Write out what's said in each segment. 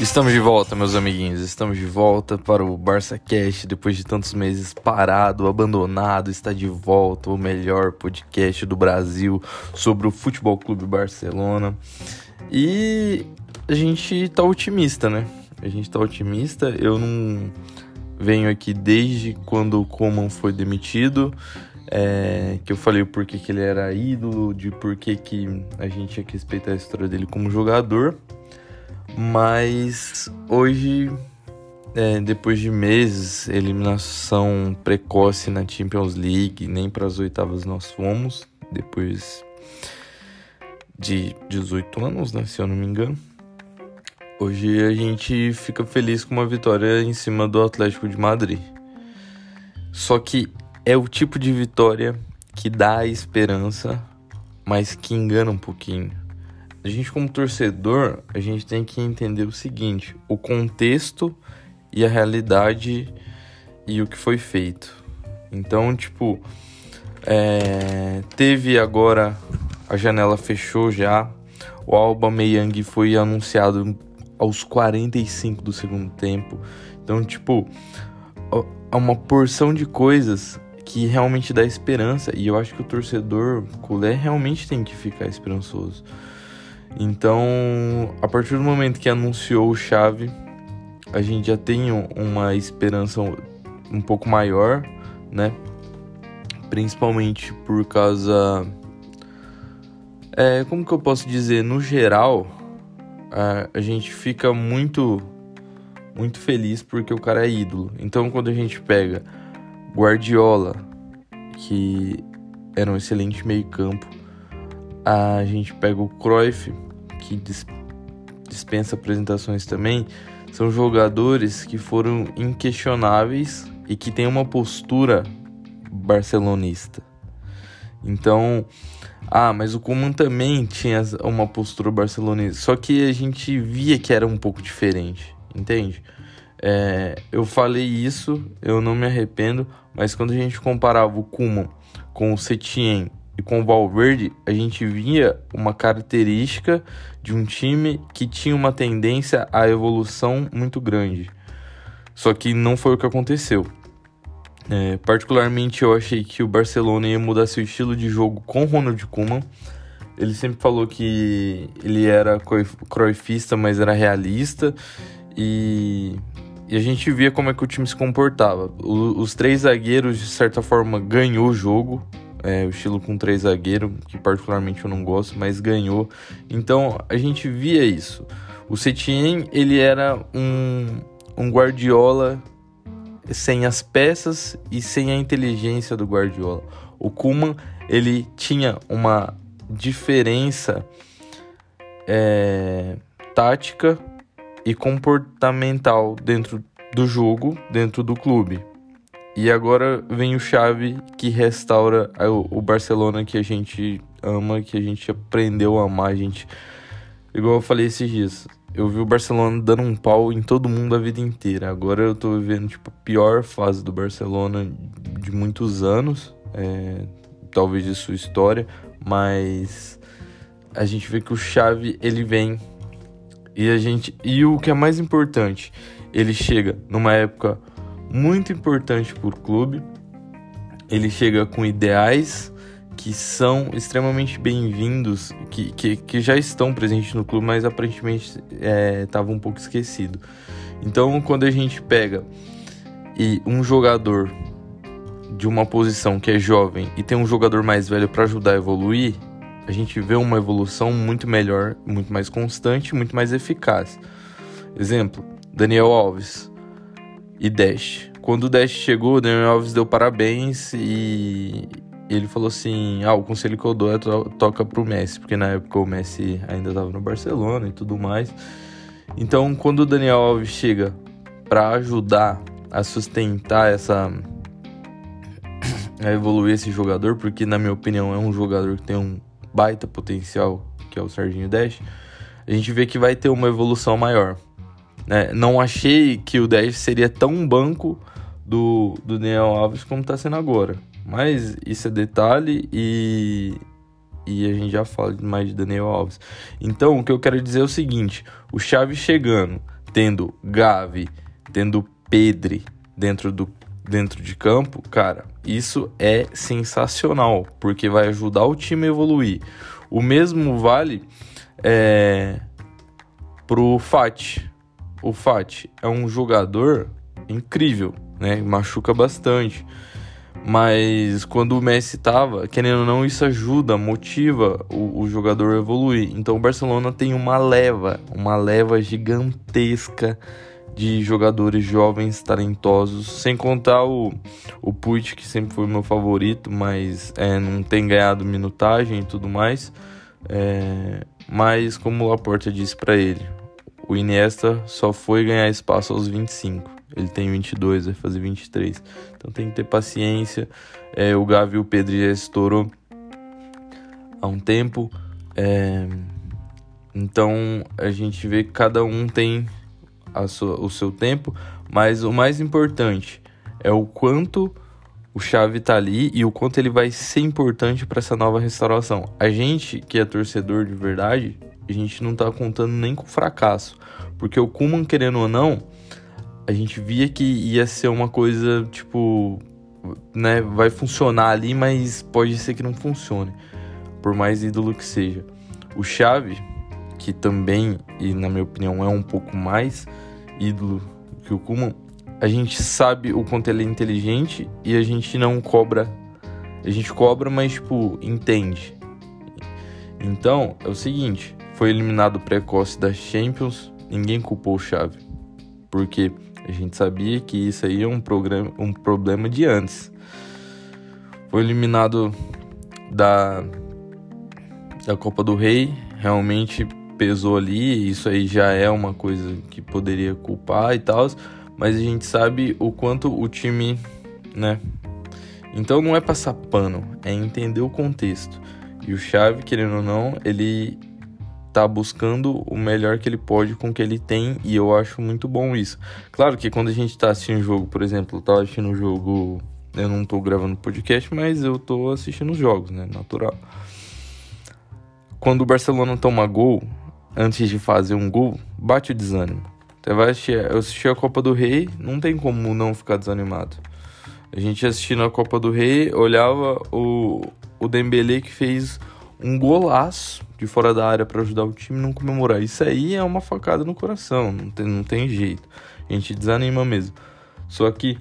Estamos de volta, meus amiguinhos. Estamos de volta para o Barça Cast depois de tantos meses parado, abandonado. Está de volta o melhor podcast do Brasil sobre o Futebol Clube Barcelona. E a gente tá otimista, né? A gente tá otimista. Eu não venho aqui desde quando o Coman foi demitido. É, que eu falei o porquê que ele era ídolo, de porquê que a gente tinha que respeitar a história dele como jogador. Mas hoje, é, depois de meses, eliminação precoce na Champions League, nem para as oitavas nós fomos, depois de 18 anos, né, se eu não me engano. Hoje a gente fica feliz com uma vitória em cima do Atlético de Madrid. Só que é o tipo de vitória que dá esperança, mas que engana um pouquinho a gente como torcedor, a gente tem que entender o seguinte, o contexto e a realidade e o que foi feito. Então, tipo, é, teve agora a janela fechou já. O Alba Meyang foi anunciado aos 45 do segundo tempo. Então, tipo, é uma porção de coisas que realmente dá esperança. E eu acho que o torcedor culé realmente tem que ficar esperançoso. Então, a partir do momento que anunciou o Chave, a gente já tem uma esperança um pouco maior, né? Principalmente por causa. É, como que eu posso dizer? No geral, a, a gente fica muito, muito feliz porque o cara é ídolo. Então, quando a gente pega Guardiola, que era um excelente meio-campo, a gente pega o Cruyff que dispensa apresentações também, são jogadores que foram inquestionáveis e que têm uma postura barcelonista. Então, ah, mas o Kuman também tinha uma postura barcelonista, só que a gente via que era um pouco diferente, entende? É, eu falei isso, eu não me arrependo, mas quando a gente comparava o Kuman com o Setien e com o Valverde, a gente via uma característica de um time que tinha uma tendência à evolução muito grande. Só que não foi o que aconteceu. É, particularmente eu achei que o Barcelona ia mudar seu estilo de jogo com Ronald Koeman. Ele sempre falou que ele era croifista, mas era realista. E, e, a gente via como é que o time se comportava. O, os três zagueiros, de certa forma, ganhou o jogo é, o estilo com três zagueiros, que particularmente eu não gosto, mas ganhou. Então a gente via isso. O Setien, ele era um, um Guardiola sem as peças e sem a inteligência do Guardiola. O Kuman, ele tinha uma diferença é, tática e comportamental dentro do jogo, dentro do clube. E agora vem o Chave que restaura o Barcelona que a gente ama, que a gente aprendeu a amar, a gente. Igual eu falei esses dias, eu vi o Barcelona dando um pau em todo mundo a vida inteira. Agora eu tô vivendo tipo a pior fase do Barcelona de muitos anos, é, talvez de sua história, mas a gente vê que o Chave ele vem e a gente e o que é mais importante, ele chega numa época muito importante para o clube. Ele chega com ideais que são extremamente bem-vindos, que, que, que, já estão presentes no clube, mas aparentemente estava é, um pouco esquecido. Então, quando a gente pega e um jogador de uma posição que é jovem e tem um jogador mais velho para ajudar a evoluir, a gente vê uma evolução muito melhor, muito mais constante, muito mais eficaz. Exemplo: Daniel Alves e Dash. Quando o Dash chegou, o Daniel Alves deu parabéns e ele falou assim: Ah, o conselho que eu dou é to toca pro Messi, porque na época o Messi ainda estava no Barcelona e tudo mais. Então, quando o Daniel Alves chega para ajudar a sustentar essa. a evoluir esse jogador, porque na minha opinião é um jogador que tem um baita potencial, que é o Serginho Dash, a gente vê que vai ter uma evolução maior. Né? Não achei que o 10 seria tão banco do, do Daniel Alves como está sendo agora. Mas isso é detalhe e, e a gente já fala mais de Daniel Alves. Então, o que eu quero dizer é o seguinte: o Chaves chegando, tendo Gavi, tendo Pedri dentro do dentro de campo, cara, isso é sensacional, porque vai ajudar o time a evoluir. O mesmo vale é, pro Fati. O Fati é um jogador incrível, né? Machuca bastante. Mas quando o Messi tava, querendo ou não, isso ajuda, motiva o, o, jogador a evoluir. Então o Barcelona tem uma leva, uma leva gigantesca de jogadores jovens, talentosos, sem contar o, o Puig, que sempre foi meu favorito, mas é, não tem ganhado minutagem e tudo mais. É, mas como o Laporta disse para ele, o Iniesta só foi ganhar espaço aos 25. Ele tem 22, vai fazer 23. Então tem que ter paciência. É, o Gavi e o Pedro já estourou há um tempo. É, então a gente vê que cada um tem sua, o seu tempo, mas o mais importante é o quanto o Chave tá ali e o quanto ele vai ser importante para essa nova restauração. A gente que é torcedor de verdade, a gente não tá contando nem com fracasso, porque o Kuman querendo ou não, a gente via que ia ser uma coisa tipo, né, vai funcionar ali, mas pode ser que não funcione, por mais ídolo que seja. O Chave, que também, e na minha opinião é um pouco mais ídolo que o Kuman, a gente sabe o quanto ele é inteligente e a gente não cobra. A gente cobra, mas tipo, entende. Então, é o seguinte, foi eliminado precoce das Champions, ninguém culpou o Chave. Porque a gente sabia que isso aí é um, programa, um problema de antes. Foi eliminado da, da Copa do Rei, realmente pesou ali, isso aí já é uma coisa que poderia culpar e tal, mas a gente sabe o quanto o time, né? Então não é passar pano, é entender o contexto. E o Chave, querendo ou não, ele tá buscando o melhor que ele pode com o que ele tem e eu acho muito bom isso. Claro que quando a gente tá assistindo o jogo, por exemplo, eu tava assistindo o jogo, eu não tô gravando podcast, mas eu tô assistindo os jogos, né, natural. Quando o Barcelona toma gol, antes de fazer um gol, bate o desânimo. Você vai assistir, eu assisti a Copa do Rei, não tem como não ficar desanimado. A gente assistindo a Copa do Rei, olhava o, o Dembele que fez um golaço de fora da área para ajudar o time não comemorar. Isso aí é uma facada no coração, não tem, não tem jeito. A gente desanima mesmo. Só que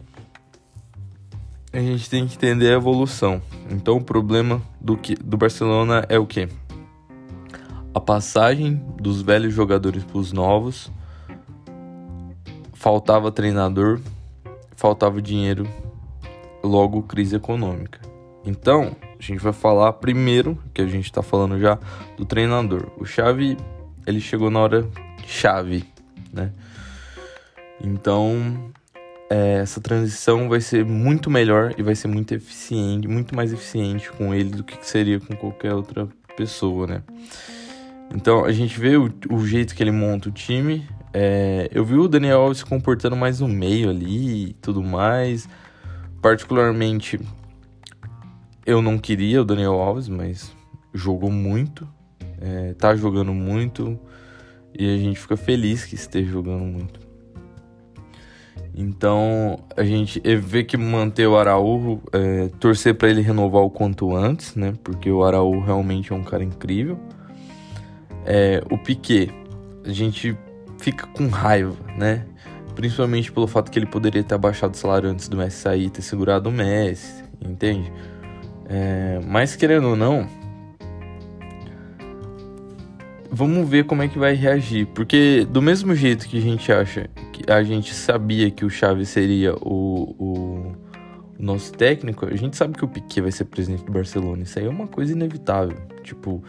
a gente tem que entender a evolução. Então o problema do, que, do Barcelona é o que? A passagem dos velhos jogadores para os novos. Faltava treinador, faltava dinheiro, logo crise econômica. Então, a gente vai falar primeiro, que a gente está falando já, do treinador. O Xavi, ele chegou na hora chave, né? Então, é, essa transição vai ser muito melhor e vai ser muito eficiente, muito mais eficiente com ele do que seria com qualquer outra pessoa, né? Então, a gente vê o, o jeito que ele monta o time. É, eu vi o Daniel Alves se comportando mais no meio ali e tudo mais. Particularmente, eu não queria o Daniel Alves, mas jogou muito, é, tá jogando muito e a gente fica feliz que esteja jogando muito. Então a gente vê que manter o Araújo, é, torcer para ele renovar o quanto antes, né? Porque o Araújo realmente é um cara incrível. É, o Piquet, a gente fica com raiva, né? Principalmente pelo fato que ele poderia ter abaixado o salário antes do Messi sair, ter segurado o Messi, entende? É, mas querendo ou não, vamos ver como é que vai reagir. Porque do mesmo jeito que a gente acha que a gente sabia que o Chaves seria o, o, o, nosso técnico, a gente sabe que o Piquet vai ser presidente do Barcelona. Isso aí é uma coisa inevitável. Tipo,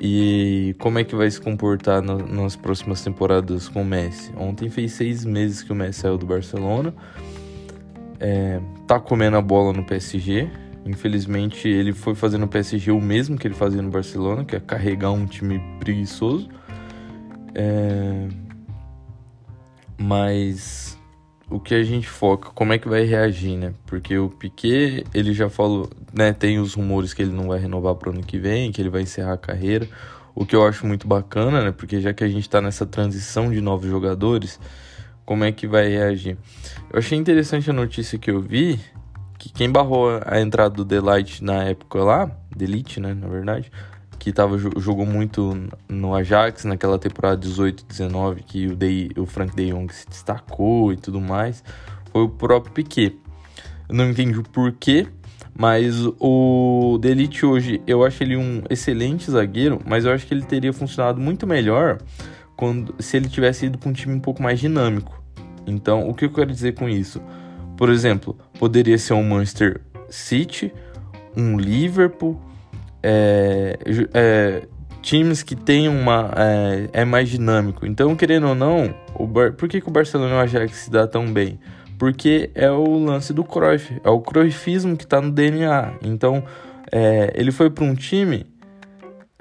e como é que vai se comportar na, nas próximas temporadas com o Messi? Ontem fez seis meses que o Messi saiu do Barcelona. É, tá comendo a bola no PSG Infelizmente, ele foi fazendo no PSG o mesmo que ele fazia no Barcelona, que é carregar um time preguiçoso. É... Mas o que a gente foca, como é que vai reagir, né? Porque o Piquet, ele já falou, né? Tem os rumores que ele não vai renovar para o ano que vem, que ele vai encerrar a carreira. o que eu acho muito bacana, né? Porque já que a gente está nessa transição de novos jogadores, como é que vai reagir? Eu achei interessante a notícia que eu vi, que quem barrou a entrada do Delight na época lá, Delite, né, na verdade, que tava, jogou muito no Ajax naquela temporada 18-19, que o, de, o Frank de Jong se destacou e tudo mais, foi o próprio Piquet. Eu não entendi o porquê, mas o Delite hoje, eu acho ele um excelente zagueiro, mas eu acho que ele teria funcionado muito melhor quando, se ele tivesse ido para um time um pouco mais dinâmico. Então, o que eu quero dizer com isso? Por exemplo, poderia ser um Manchester City, um Liverpool, é, é, times que tem uma é, é, mais dinâmico. Então, querendo ou não, o Bar... por que, que o Barcelona e o Ajax se dá tão bem? Porque é o lance do Cruyff, é o Cruyffismo que está no DNA. Então, é, ele foi para um time,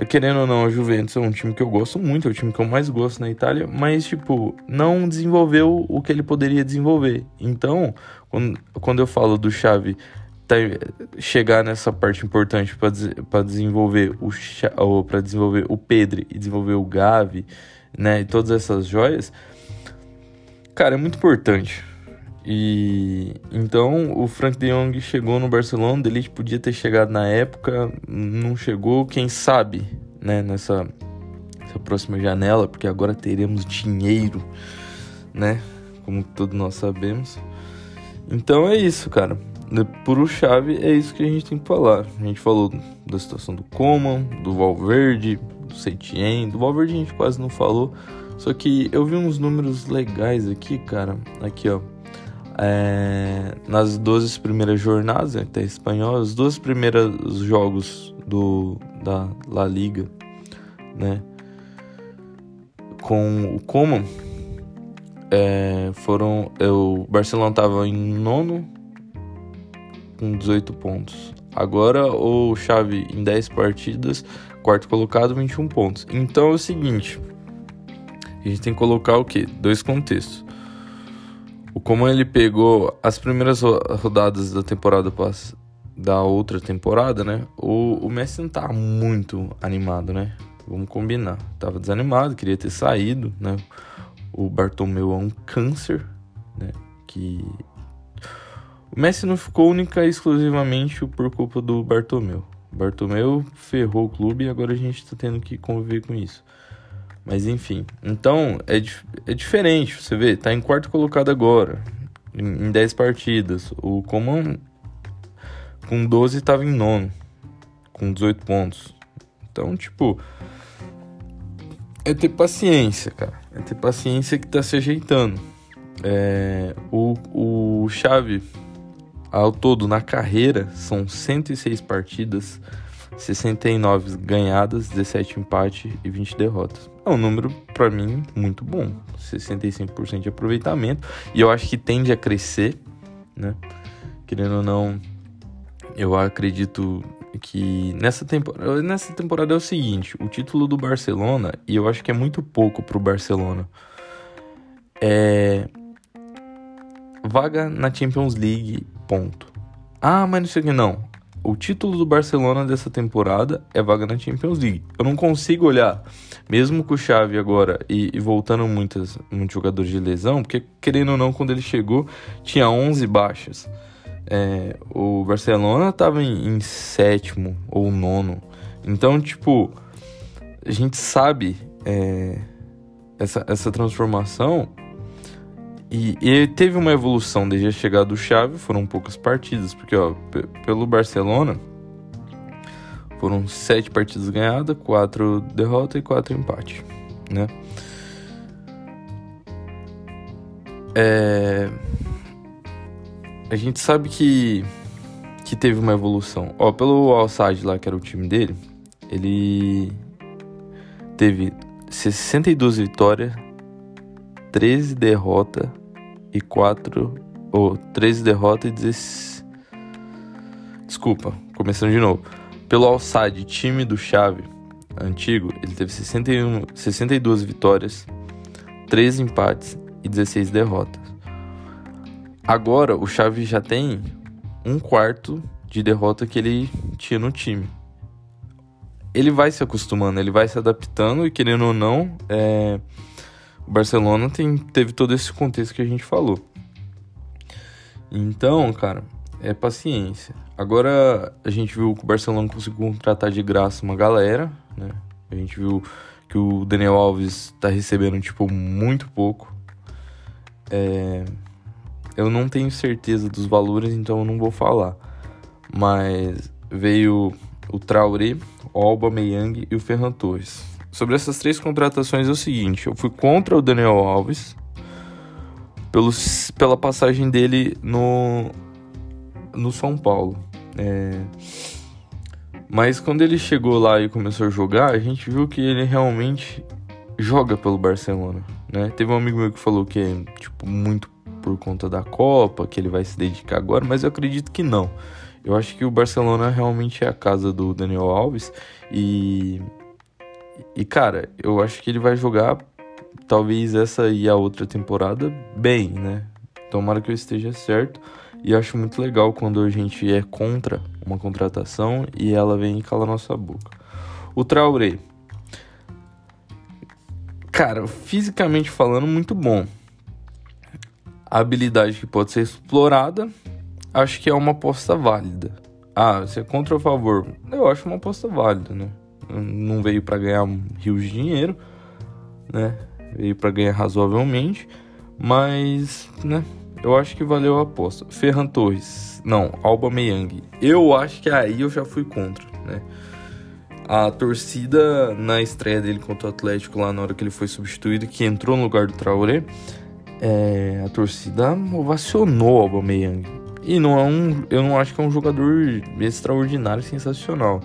querendo ou não, a Juventus é um time que eu gosto muito, é o time que eu mais gosto na Itália, mas, tipo, não desenvolveu o que ele poderia desenvolver. Então, quando, quando eu falo do Xavi tá, chegar nessa parte importante para desenvolver o para desenvolver o Pedro e desenvolver o Gavi, né, e todas essas joias, cara, é muito importante. E então o Frank De Jong chegou no Barcelona, ele podia ter chegado na época, não chegou, quem sabe, né, nessa, nessa próxima janela, porque agora teremos dinheiro, né, como todos nós sabemos. Então é isso, cara. Por o chave é isso que a gente tem que falar. A gente falou da situação do Coman, do Valverde, do Setien, do Valverde a gente quase não falou. Só que eu vi uns números legais aqui, cara. Aqui, ó. É, nas 12 primeiras jornadas, até espanhol, os dois primeiros jogos do, da La Liga, né? Com o Coman, é, foram. O Barcelona estava em nono com 18 pontos. Agora o Xavi em 10 partidas, quarto colocado, 21 pontos. Então é o seguinte, a gente tem que colocar o que? Dois contextos. O como ele pegou as primeiras rodadas da temporada da outra temporada, né? O, o Messi não tá muito animado, né? Vamos combinar. Tava desanimado, queria ter saído, né? O Bartomeu é um câncer, né? Que o Messi não ficou única e exclusivamente por culpa do Bartomeu. O Bartomeu ferrou o clube e agora a gente tá tendo que conviver com isso. Mas enfim, então é, é diferente, você vê, tá em quarto colocado agora, em, em 10 partidas. O Coman com 12 tava em nono, com 18 pontos. Então, tipo, é ter paciência, cara. É ter paciência que tá se ajeitando. É, o, o Xavi ao todo, na carreira, são 106 partidas, 69 ganhadas, 17 empates e 20 derrotas. É um número, para mim, muito bom. 65% de aproveitamento. E eu acho que tende a crescer, né? Querendo ou não, eu acredito que nessa temporada, nessa temporada é o seguinte: o título do Barcelona, e eu acho que é muito pouco pro Barcelona, é vaga na Champions League Ponto. Ah, mas não sei o que não. O título do Barcelona dessa temporada é vaga na Champions League. Eu não consigo olhar, mesmo com o Xavi agora e, e voltando muitas, muitos jogadores de lesão, porque querendo ou não, quando ele chegou, tinha 11 baixas. É, o Barcelona estava em, em sétimo ou nono. Então, tipo, a gente sabe é, essa, essa transformação e, e teve uma evolução desde a chegada do Xavi, foram poucas partidas, porque ó, pelo Barcelona foram sete partidas ganhadas, quatro derrotas e quatro empates, né? É... A gente sabe que que teve uma evolução. Ó, pelo Al lá, que era o time dele, ele teve 62 vitórias, 13 derrotas e 4 ou oh, 13 derrotas e 16 Desculpa, começando de novo. Pelo Alçade, time do Chave antigo, ele teve 61, 62 vitórias, 13 empates e 16 derrotas. Agora o Chave já tem um quarto de derrota que ele tinha no time. ele vai se acostumando, ele vai se adaptando e querendo ou não, é, o Barcelona tem, teve todo esse contexto que a gente falou. Então, cara, é paciência. Agora a gente viu que o Barcelona conseguiu contratar de graça uma galera, né? A gente viu que o Daniel Alves tá recebendo, tipo, muito pouco. É... Eu não tenho certeza dos valores, então eu não vou falar. Mas veio o Traoré, o Alba Meyang e o Ferran Torres. Sobre essas três contratações é o seguinte, eu fui contra o Daniel Alves pelos, pela passagem dele no, no São Paulo. É... Mas quando ele chegou lá e começou a jogar, a gente viu que ele realmente joga pelo Barcelona, né? Teve um amigo meu que falou que é tipo muito por conta da Copa, que ele vai se dedicar agora, mas eu acredito que não. Eu acho que o Barcelona realmente é a casa do Daniel Alves e e cara, eu acho que ele vai jogar talvez essa e a outra temporada bem, né? Tomara que eu esteja certo. E acho muito legal quando a gente é contra uma contratação e ela vem e cala nossa boca. O Traoré. Cara, fisicamente falando, muito bom. Habilidade que pode ser explorada, acho que é uma aposta válida. Ah, você é contra ou a favor? Eu acho uma aposta válida, né? Não veio para ganhar rios de dinheiro, né? Veio para ganhar razoavelmente, mas, né? Eu acho que valeu a aposta. Ferran Torres. Não, Alba Meyang. Eu acho que aí eu já fui contra, né? A torcida na estreia dele contra o Atlético, lá na hora que ele foi substituído, que entrou no lugar do Traoré, é, a torcida ovacionou Alba Meyang. E não é um, eu não acho que é um jogador extraordinário, sensacional,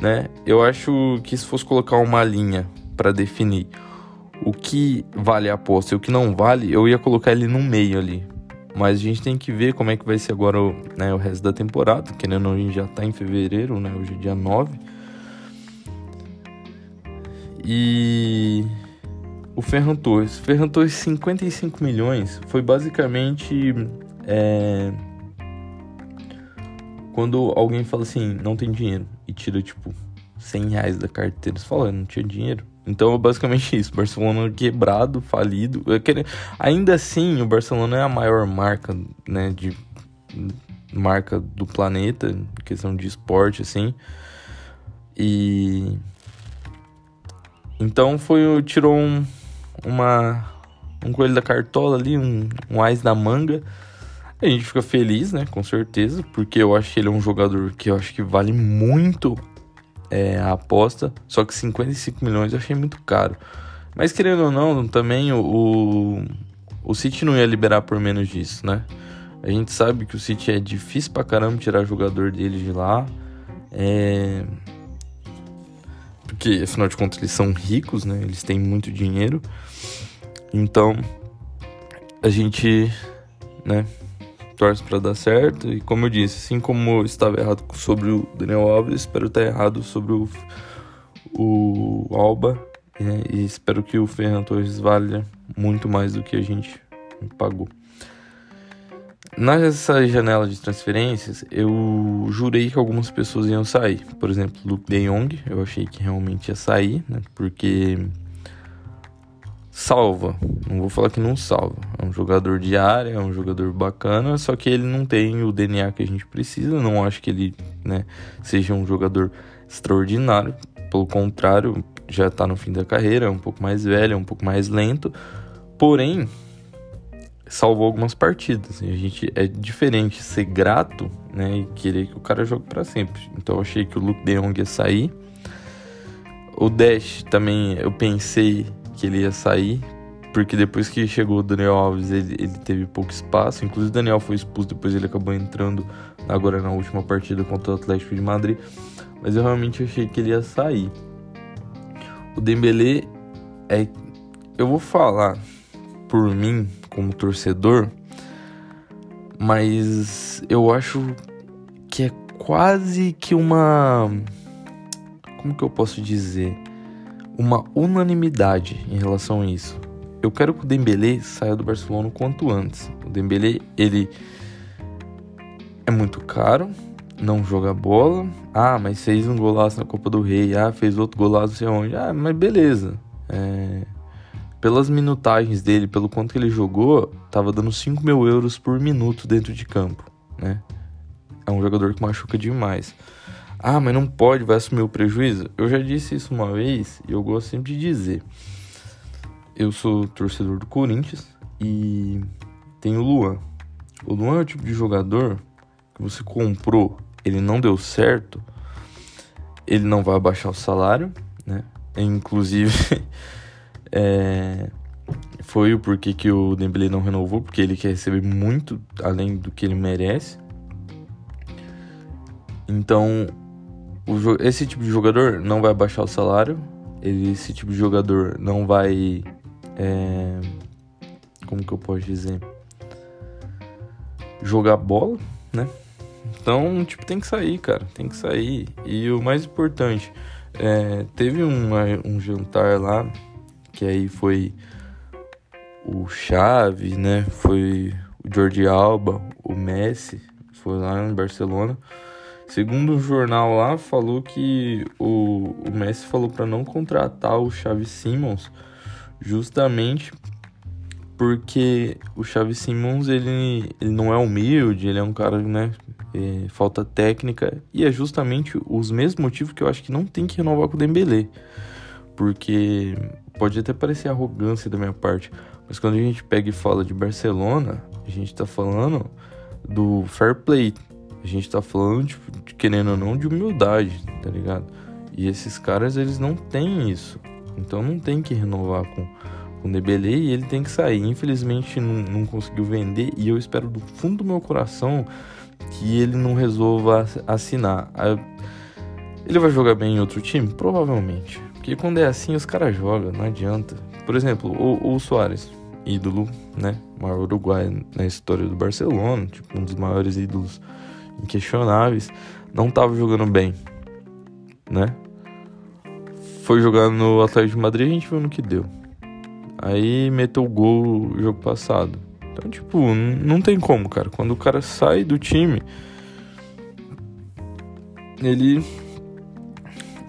né? Eu acho que se fosse colocar uma linha para definir o que vale a aposta e o que não vale, eu ia colocar ele no meio ali. Mas a gente tem que ver como é que vai ser agora o, né, o resto da temporada. Querendo ou não, a gente já tá em fevereiro, né? Hoje é dia 9. E o Ferran Torres. Ferran Torres, 55 milhões, foi basicamente. É... Quando alguém fala assim, não tem dinheiro, e tira tipo 100 reais da carteira, você fala, não tinha dinheiro. Então é basicamente isso. Barcelona quebrado, falido. Ainda assim, o Barcelona é a maior marca, né, de marca do planeta, em questão de esporte, assim. E então foi tirou um uma um coelho da cartola ali, um, um ás da manga. A gente fica feliz, né, com certeza, porque eu acho que ele é um jogador que eu acho que vale muito é, a aposta, só que 55 milhões eu achei muito caro. Mas querendo ou não, também o, o City não ia liberar por menos disso, né? A gente sabe que o City é difícil pra caramba tirar jogador deles de lá. É... Porque, afinal de contas, eles são ricos, né? Eles têm muito dinheiro. Então, a gente, né, torce para dar certo. E como eu disse, assim como eu estava errado sobre o Daniel Alves, espero estar errado sobre o, o Alba. Né? E espero que o Ferran Torres valha muito mais do que a gente pagou. Nessa janela de transferências, eu jurei que algumas pessoas iam sair. Por exemplo, Luke De Jong, eu achei que realmente ia sair, né? Porque salva. Não vou falar que não salva. É um jogador de área, é um jogador bacana, só que ele não tem o DNA que a gente precisa. Não acho que ele né, seja um jogador extraordinário. Pelo contrário, já está no fim da carreira, é um pouco mais velho, é um pouco mais lento. Porém, salvou algumas partidas. A gente é diferente ser grato, né, e querer que o cara jogue para sempre. Então eu achei que o Luke De Jong ia sair. O Dash também eu pensei que ele ia sair, porque depois que chegou o Daniel Alves, ele, ele teve pouco espaço. Inclusive, o Daniel foi expulso, depois ele acabou entrando agora na última partida contra o Atlético de Madrid. Mas eu realmente achei que ele ia sair. O Dembélé é. Eu vou falar por mim, como torcedor, mas eu acho que é quase que uma. Como que eu posso dizer? uma unanimidade em relação a isso. Eu quero que o Dembélé saia do Barcelona o quanto antes. O Dembélé, ele é muito caro, não joga bola. Ah, mas fez um golaço na Copa do Rei. Ah, fez outro golaço não sei onde. Ah, mas beleza. É... Pelas minutagens dele, pelo quanto que ele jogou, tava dando 5 mil euros por minuto dentro de campo, né? É um jogador que machuca demais. Ah, mas não pode, vai assumir o prejuízo? Eu já disse isso uma vez e eu gosto sempre de dizer. Eu sou torcedor do Corinthians e tem o Luan. O Luan é o tipo de jogador que você comprou, ele não deu certo, ele não vai abaixar o salário, né? Inclusive, é, foi o porquê que o Dembele não renovou, porque ele quer receber muito além do que ele merece. Então, o, esse tipo de jogador não vai abaixar o salário, esse tipo de jogador não vai. É, como que eu posso dizer? jogar bola, né? Então, tipo, tem que sair, cara. Tem que sair. E o mais importante, é, teve um, um jantar lá, que aí foi o Chave, né? Foi o Jordi Alba, o Messi, foi lá em Barcelona. Segundo um jornal lá, falou que o, o Messi falou para não contratar o Xavi Simons justamente porque o Chaves Simmons ele, ele não é humilde, ele é um cara, né? É, falta técnica e é justamente os mesmos motivos que eu acho que não tem que renovar com o Dembélé. Porque pode até parecer arrogância da minha parte, mas quando a gente pega e fala de Barcelona, a gente tá falando do fair play. A gente tá falando, tipo, de, querendo ou não, de humildade, tá ligado? E esses caras, eles não têm isso. Então não tem que renovar com o Debele e ele tem que sair. Infelizmente não, não conseguiu vender e eu espero do fundo do meu coração que ele não resolva assinar. Ele vai jogar bem em outro time? Provavelmente. Porque quando é assim, os caras jogam, não adianta. Por exemplo, o, o Soares, ídolo, né? Maior uruguaio na história do Barcelona, tipo, um dos maiores ídolos inquestionáveis, não tava jogando bem, né? Foi jogar no Atlético de Madrid, a gente viu no que deu. Aí meteu o gol no jogo passado. Então, tipo, não tem como, cara. Quando o cara sai do time, ele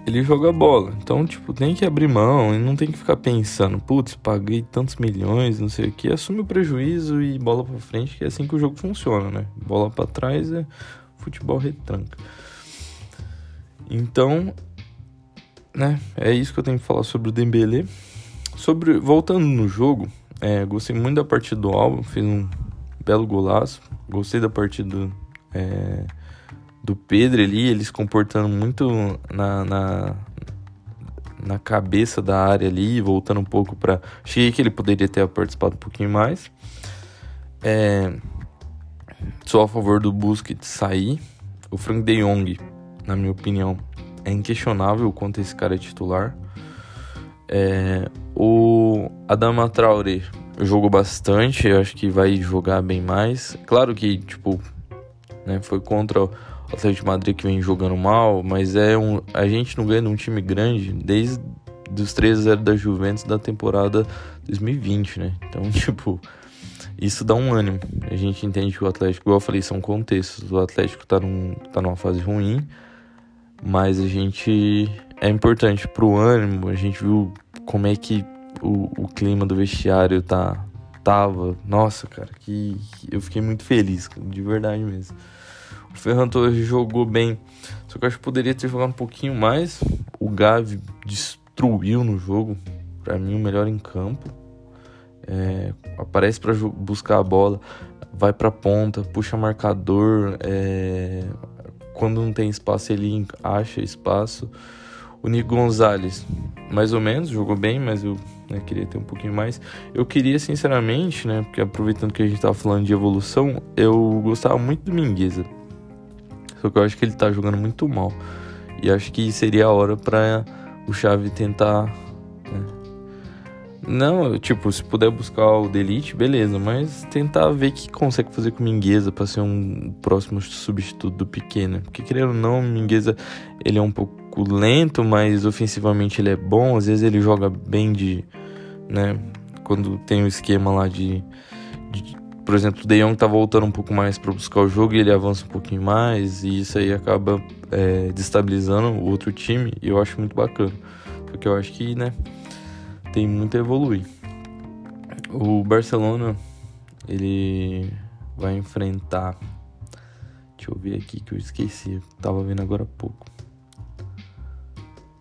ele joga bola. Então, tipo, tem que abrir mão e não tem que ficar pensando, putz, paguei tantos milhões, não sei o que. Assume o prejuízo e bola para frente, que é assim que o jogo funciona, né? Bola para trás é futebol retranca. Então, né, é isso que eu tenho que falar sobre o Dembélé. Sobre, voltando no jogo, é, gostei muito da partida do Alba, fez um belo golaço. Gostei da partida é, do Pedro ali, ele se comportando muito na, na, na, cabeça da área ali, voltando um pouco para. Achei que ele poderia ter participado um pouquinho mais. É, sou a favor do Busquets sair. O Frank de Jong, na minha opinião, é inquestionável o quanto esse cara é titular. É, o Adama Traore jogou bastante, eu acho que vai jogar bem mais. Claro que, tipo, né, foi contra Atlético de Madrid que vem jogando mal, mas é um, a gente não ganha num time grande desde dos 3 a 0 da Juventus da temporada 2020, né? Então, tipo, isso dá um ânimo. A gente entende que o Atlético, igual eu falei, são contextos. O Atlético tá, num, tá numa fase ruim, mas a gente é importante pro ânimo. A gente viu como é que o, o clima do vestiário tá tava. Nossa, cara, que, eu fiquei muito feliz, de verdade mesmo. O Ferran Torres jogou bem, só que eu acho que poderia ter jogado um pouquinho mais. O Gavi destruiu no jogo, para mim o melhor em campo. É, aparece para buscar a bola, vai para ponta, puxa marcador. É, quando não tem espaço, ele acha espaço. O Nico Gonzalez, mais ou menos, jogou bem, mas eu né, queria ter um pouquinho mais. Eu queria, sinceramente, né, porque aproveitando que a gente tava falando de evolução, eu gostava muito do Mingueza. Só que eu acho que ele tá jogando muito mal. E acho que seria a hora para o Xavi tentar. Né? Não, tipo, se puder buscar o Delete, beleza, mas tentar ver o que consegue fazer com o Mingueza para ser um próximo substituto do Pequeno. Porque querendo ou não, o Mingueza ele é um pouco lento, mas ofensivamente ele é bom. Às vezes ele joga bem de, né? Quando tem o esquema lá de, de por exemplo, o De Jong tá voltando um pouco mais para buscar o jogo e ele avança um pouquinho mais e isso aí acaba é, destabilizando o outro time e eu acho muito bacana. Porque eu acho que, né, tem muito a evoluir. O Barcelona, ele vai enfrentar. Deixa eu ver aqui que eu esqueci, tava vendo agora há pouco.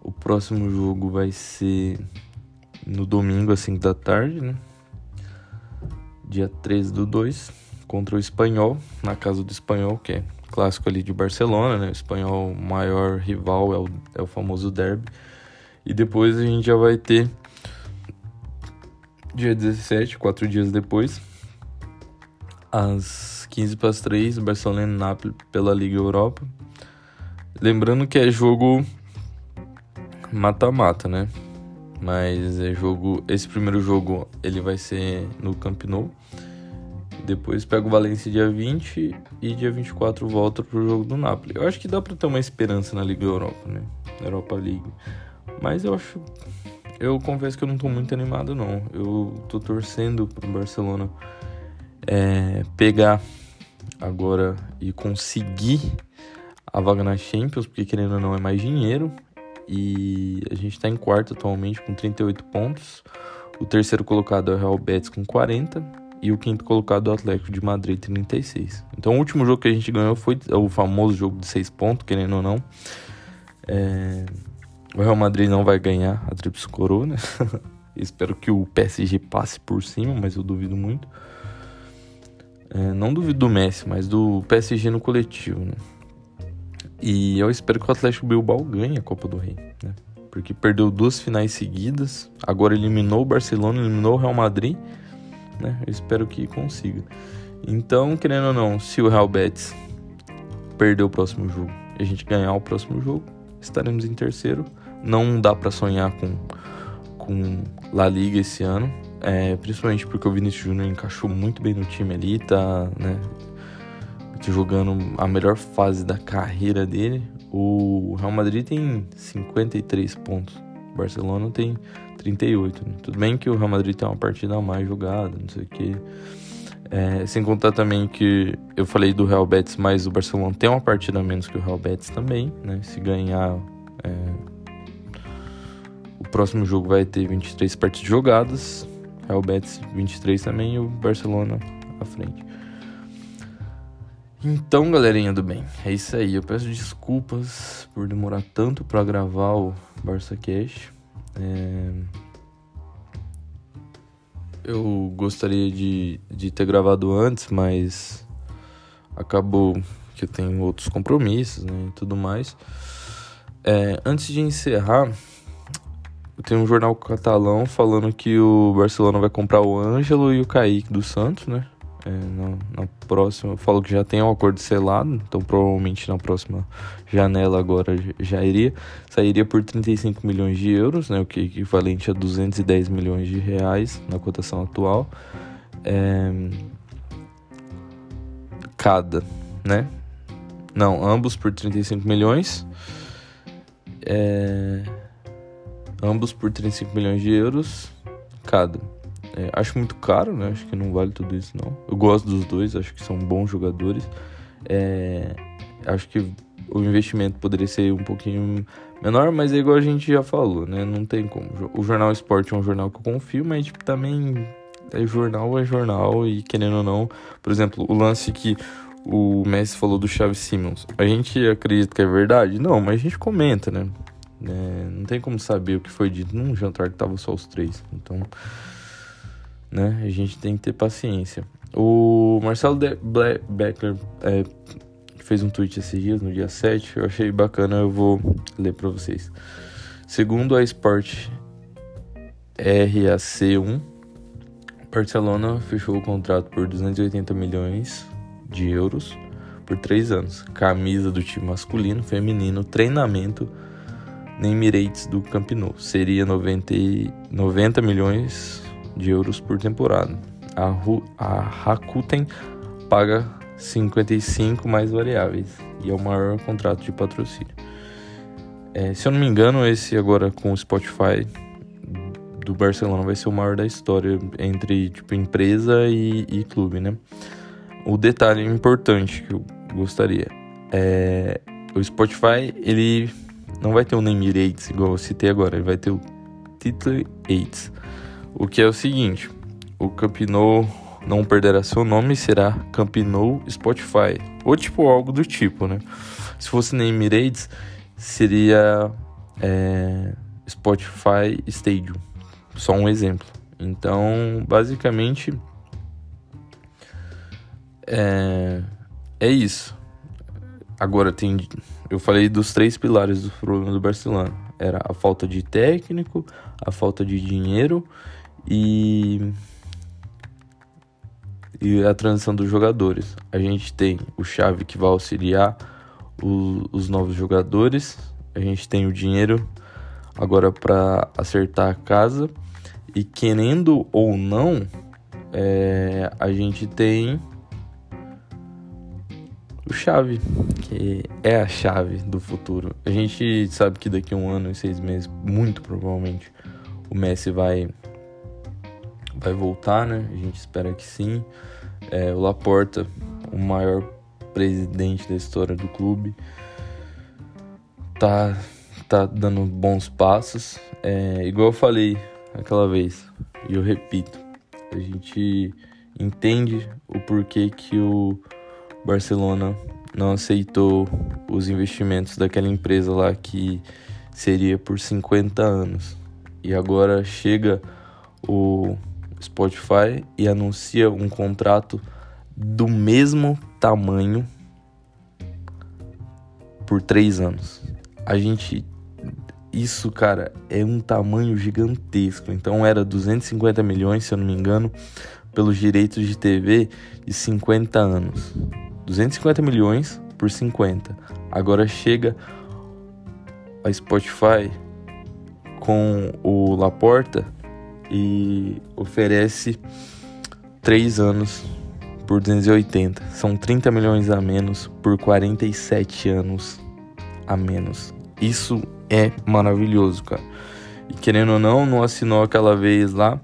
O próximo jogo vai ser no domingo às 5 da tarde, né? Dia 13 do 2, contra o Espanhol, na casa do Espanhol, que é clássico ali de Barcelona, né? O Espanhol maior rival é o, é o famoso derby. E depois a gente já vai ter dia 17, quatro dias depois, às 15 para as 3, Barcelona e Nápoles pela Liga Europa. Lembrando que é jogo mata-mata, né? Mas é jogo, esse primeiro jogo ele vai ser no Camp Nou. Depois pega o Valência dia 20 e dia 24 volta pro jogo do Napoli. Eu acho que dá para ter uma esperança na Liga Europa, né? Na Europa League. Mas eu acho eu confesso que eu não tô muito animado não. Eu tô torcendo pro Barcelona é, pegar agora e conseguir a vaga na Champions, porque querendo ou não é mais dinheiro e a gente está em quarto atualmente com 38 pontos. O terceiro colocado é o Real Betis com 40 e o quinto colocado é o Atlético de Madrid 36. Então o último jogo que a gente ganhou foi o famoso jogo de 6 pontos, querendo ou não. É... O Real Madrid não vai ganhar a Tríplice Coroa, né? Espero que o PSG passe por cima, mas eu duvido muito. É, não duvido do Messi, mas do PSG no coletivo, né? E eu espero que o Atlético Bilbao ganhe a Copa do Rei, né? Porque perdeu duas finais seguidas, agora eliminou o Barcelona, eliminou o Real Madrid, né? Eu espero que consiga. Então, querendo ou não, se o Real Betis perder o próximo jogo e a gente ganhar o próximo jogo, estaremos em terceiro. Não dá para sonhar com com La Liga esse ano, é, principalmente porque o Vinícius Júnior encaixou muito bem no time ali, tá, né? jogando a melhor fase da carreira dele. O Real Madrid tem 53 pontos, o Barcelona tem 38. Né? Tudo bem que o Real Madrid tem uma partida a mais jogada, não sei o que. É, sem contar também que eu falei do Real Betis, mas o Barcelona tem uma partida a menos que o Real Betis também, né? Se ganhar, é, o próximo jogo vai ter 23 partidas jogadas, Real Betis 23 também e o Barcelona à frente. Então, galerinha do bem, é isso aí. Eu peço desculpas por demorar tanto para gravar o Barça Cash. É... Eu gostaria de, de ter gravado antes, mas acabou que eu tenho outros compromissos né, e tudo mais. É, antes de encerrar, eu tenho um jornal catalão falando que o Barcelona vai comprar o Ângelo e o Kaique do Santos, né? É, na, na, próxima, falo que já tem um acordo selado, então provavelmente na próxima janela agora já iria, sairia por 35 milhões de euros, né, o que é equivalente a 210 milhões de reais na cotação atual. É, cada, né? Não, ambos por 35 milhões. É, ambos por 35 milhões de euros cada. É, acho muito caro, né? Acho que não vale tudo isso, não. Eu gosto dos dois, acho que são bons jogadores. É, acho que o investimento poderia ser um pouquinho menor, mas é igual a gente já falou, né? Não tem como. O Jornal Esporte é um jornal que eu confio, mas tipo, também é jornal, é jornal, e querendo ou não, por exemplo, o lance que o Messi falou do Chaves Simmons. A gente acredita que é verdade? Não, mas a gente comenta, né? É, não tem como saber o que foi dito num jantar que tava só os três. Então né? A gente tem que ter paciência. O Marcelo De Beckler é, fez um tweet esses dias, no dia 7, eu achei bacana, eu vou ler para vocês. Segundo a Sport RAC1, Barcelona fechou o contrato por 280 milhões de euros por três anos. Camisa do time masculino, feminino, treinamento na Emirates do Camp Nou. Seria 90, 90 milhões de euros por temporada. A, Ru a Rakuten paga 55 mais variáveis e é o maior contrato de patrocínio. É, se eu não me engano, esse agora com o Spotify do Barcelona vai ser o maior da história entre tipo empresa e, e clube, né? O detalhe importante que eu gostaria é o Spotify ele não vai ter um name rates igual eu citei agora, ele vai ter o title rates, o que é o seguinte: o Camp Nou não perderá seu nome será Camp Nou Spotify ou tipo algo do tipo, né? Se fosse name rates seria é, Spotify Stadium. Só um exemplo. Então, basicamente, é, é isso. Agora tem. Eu falei dos três pilares do problema do Barcelona. Era a falta de técnico, a falta de dinheiro e. E a transição dos jogadores. A gente tem o Chave que vai auxiliar o, os novos jogadores. A gente tem o dinheiro agora para acertar a casa. E querendo ou não, é, a gente tem o chave, que é a chave do futuro. A gente sabe que daqui a um ano e seis meses, muito provavelmente, o Messi vai vai voltar, né? A gente espera que sim. É, o Laporta, o maior presidente da história do clube, tá tá dando bons passos. É, igual eu falei aquela vez, e eu repito, a gente entende o porquê que o Barcelona não aceitou os investimentos daquela empresa lá que seria por 50 anos. E agora chega o Spotify e anuncia um contrato do mesmo tamanho por três anos. A gente isso, cara, é um tamanho gigantesco. Então era 250 milhões, se eu não me engano, pelos direitos de TV de 50 anos. 250 milhões por 50. Agora chega a Spotify com o Laporta e oferece 3 anos por 280. São 30 milhões a menos por 47 anos a menos. Isso é maravilhoso, cara. E querendo ou não, não assinou aquela vez lá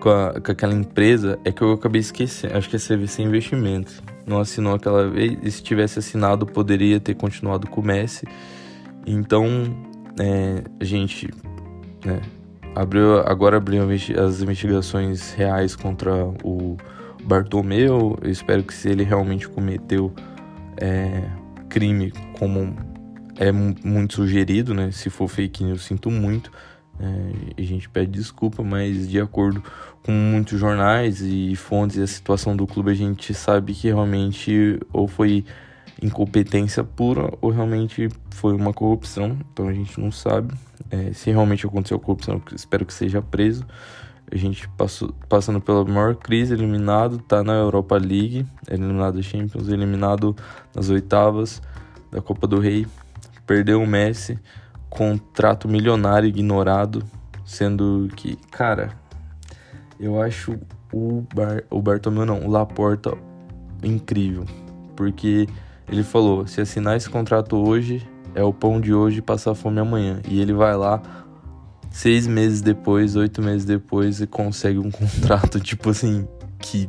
com, a, com aquela empresa, é que eu acabei esquecendo. Acho que é CVC Investimentos. Não assinou aquela vez, e se tivesse assinado, poderia ter continuado com o Messi. Então, é, a gente né, abriu, agora abriu as investigações reais contra o Bartomeu. Eu espero que se ele realmente cometeu é, crime como é muito sugerido, né? Se for fake news, sinto muito. É, a gente pede desculpa, mas de acordo com muitos jornais e fontes e a situação do clube, a gente sabe que realmente ou foi incompetência pura ou realmente foi uma corrupção. Então a gente não sabe. É, se realmente aconteceu corrupção, espero que seja preso. A gente passou, passando pela maior crise, eliminado, tá na Europa League, eliminado da Champions, eliminado nas oitavas da Copa do Rei perdeu o Messi, contrato milionário ignorado, sendo que, cara, eu acho o, Bar, o Bartomeu não, o Laporta incrível, porque ele falou, se assinar esse contrato hoje, é o pão de hoje passar fome amanhã, e ele vai lá seis meses depois, oito meses depois e consegue um contrato tipo assim que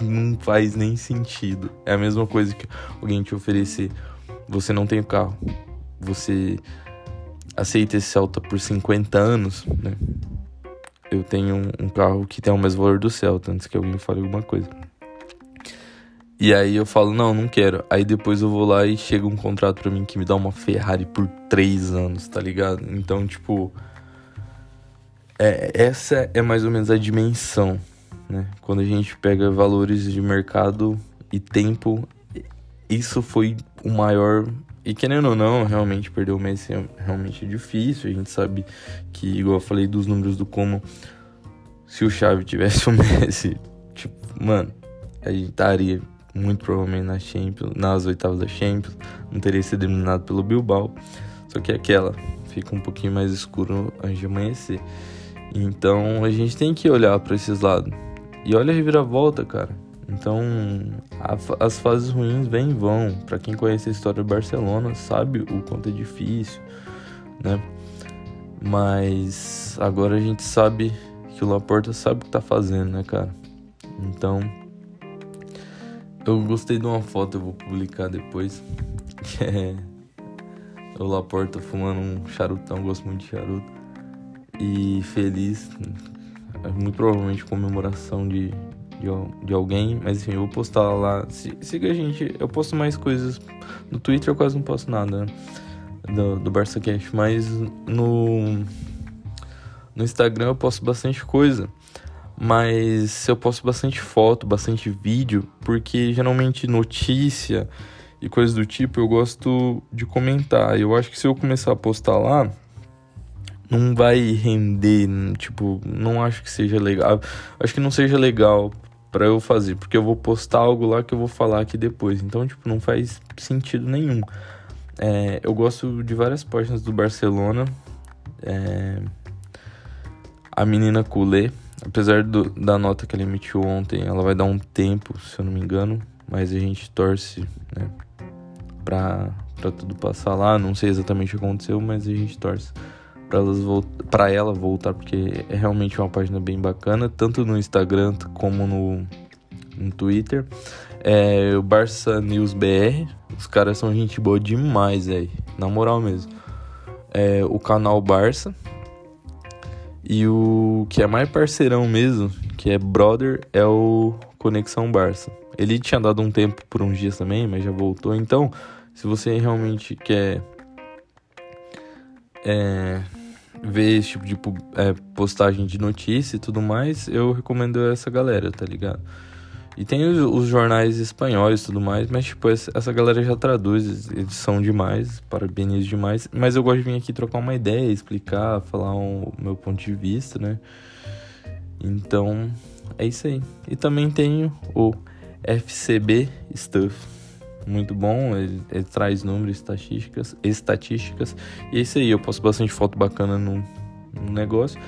não faz nem sentido. É a mesma coisa que alguém te oferecer, você não tem o carro, você aceita esse Celta por 50 anos, né? Eu tenho um carro que tem o mesmo valor do Celta, antes que alguém fale alguma coisa. E aí eu falo, não, não quero. Aí depois eu vou lá e chega um contrato pra mim que me dá uma Ferrari por 3 anos, tá ligado? Então, tipo. É, essa é mais ou menos a dimensão, né? Quando a gente pega valores de mercado e tempo, isso foi o maior e querendo ou não, realmente perder o Messi é realmente difícil. A gente sabe que, igual eu falei dos números do como, se o Xavi tivesse o Messi, tipo, mano, a gente estaria muito provavelmente na Champions, nas oitavas da Champions, não teria sido eliminado pelo Bilbao. Só que aquela fica um pouquinho mais escuro antes de amanhecer. Então a gente tem que olhar para esses lados. E olha a reviravolta, cara. Então, a, as fases ruins vêm e vão. Para quem conhece a história do Barcelona, sabe o quanto é difícil, né? Mas agora a gente sabe que o Laporta sabe o que tá fazendo, né, cara? Então, eu gostei de uma foto, eu vou publicar depois, que é o Laporta fumando um charutão, gosto muito de charuto. E feliz, muito provavelmente comemoração de, de, de alguém, mas enfim, eu vou postar lá. Siga a gente, eu posto mais coisas. No Twitter eu quase não posto nada do, do Barça Cash, mas no, no Instagram eu posto bastante coisa. Mas eu posto bastante foto, bastante vídeo, porque geralmente notícia e coisas do tipo eu gosto de comentar. Eu acho que se eu começar a postar lá, não vai render, tipo, não acho que seja legal. Acho que não seja legal para eu fazer, porque eu vou postar algo lá que eu vou falar aqui depois. Então, tipo, não faz sentido nenhum. É, eu gosto de várias páginas do Barcelona. É, a menina Culé, apesar do, da nota que ela emitiu ontem, ela vai dar um tempo, se eu não me engano. Mas a gente torce, né, pra, pra tudo passar lá. Não sei exatamente o que aconteceu, mas a gente torce para elas para ela voltar porque é realmente uma página bem bacana tanto no Instagram como no, no Twitter é o Barça News BR os caras são gente boa demais aí na moral mesmo é o canal Barça e o que é mais parceirão mesmo que é brother é o Conexão Barça ele tinha dado um tempo por uns dias também mas já voltou então se você realmente quer é, ver esse tipo de é, postagem de notícia e tudo mais, eu recomendo essa galera, tá ligado? E tem os, os jornais espanhóis e tudo mais, mas tipo, essa, galera já traduz, eles são demais, parabenizo demais. Mas eu gosto de vir aqui trocar uma ideia, explicar, falar o meu ponto de vista, né? Então, é isso aí. E também tenho o FCB Stuff muito bom, ele, ele, traz números, estatísticas, estatísticas. E é isso aí, eu posto bastante foto bacana no, no negócio,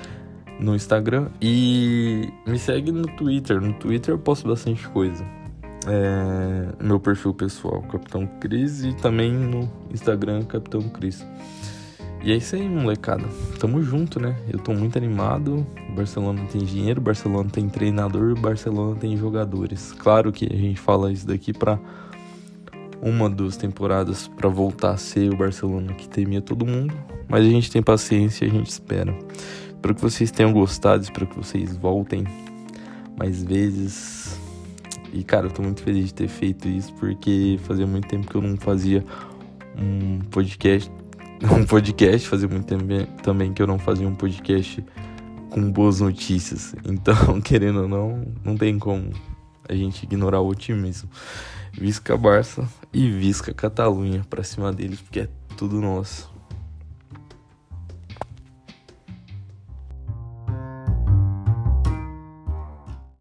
no Instagram. E me segue no Twitter. No Twitter eu posto bastante coisa. É, meu perfil pessoal, Capitão Cris, e também no Instagram, Capitão Cris. E é isso aí, molecada. Tamo junto, né? Eu tô muito animado. Barcelona tem dinheiro, Barcelona tem treinador, Barcelona tem jogadores. Claro que a gente fala isso daqui pra uma duas temporadas para voltar a ser o Barcelona que temia todo mundo, mas a gente tem paciência e a gente espera. Espero que vocês tenham gostado, espero que vocês voltem mais vezes. E cara, eu tô muito feliz de ter feito isso porque fazia muito tempo que eu não fazia um podcast, um podcast, fazia muito tempo também que eu não fazia um podcast com boas notícias. Então, querendo ou não, não tem como a gente ignorar o otimismo. Visca Barça e Visca Catalunha pra cima deles, porque é tudo nosso.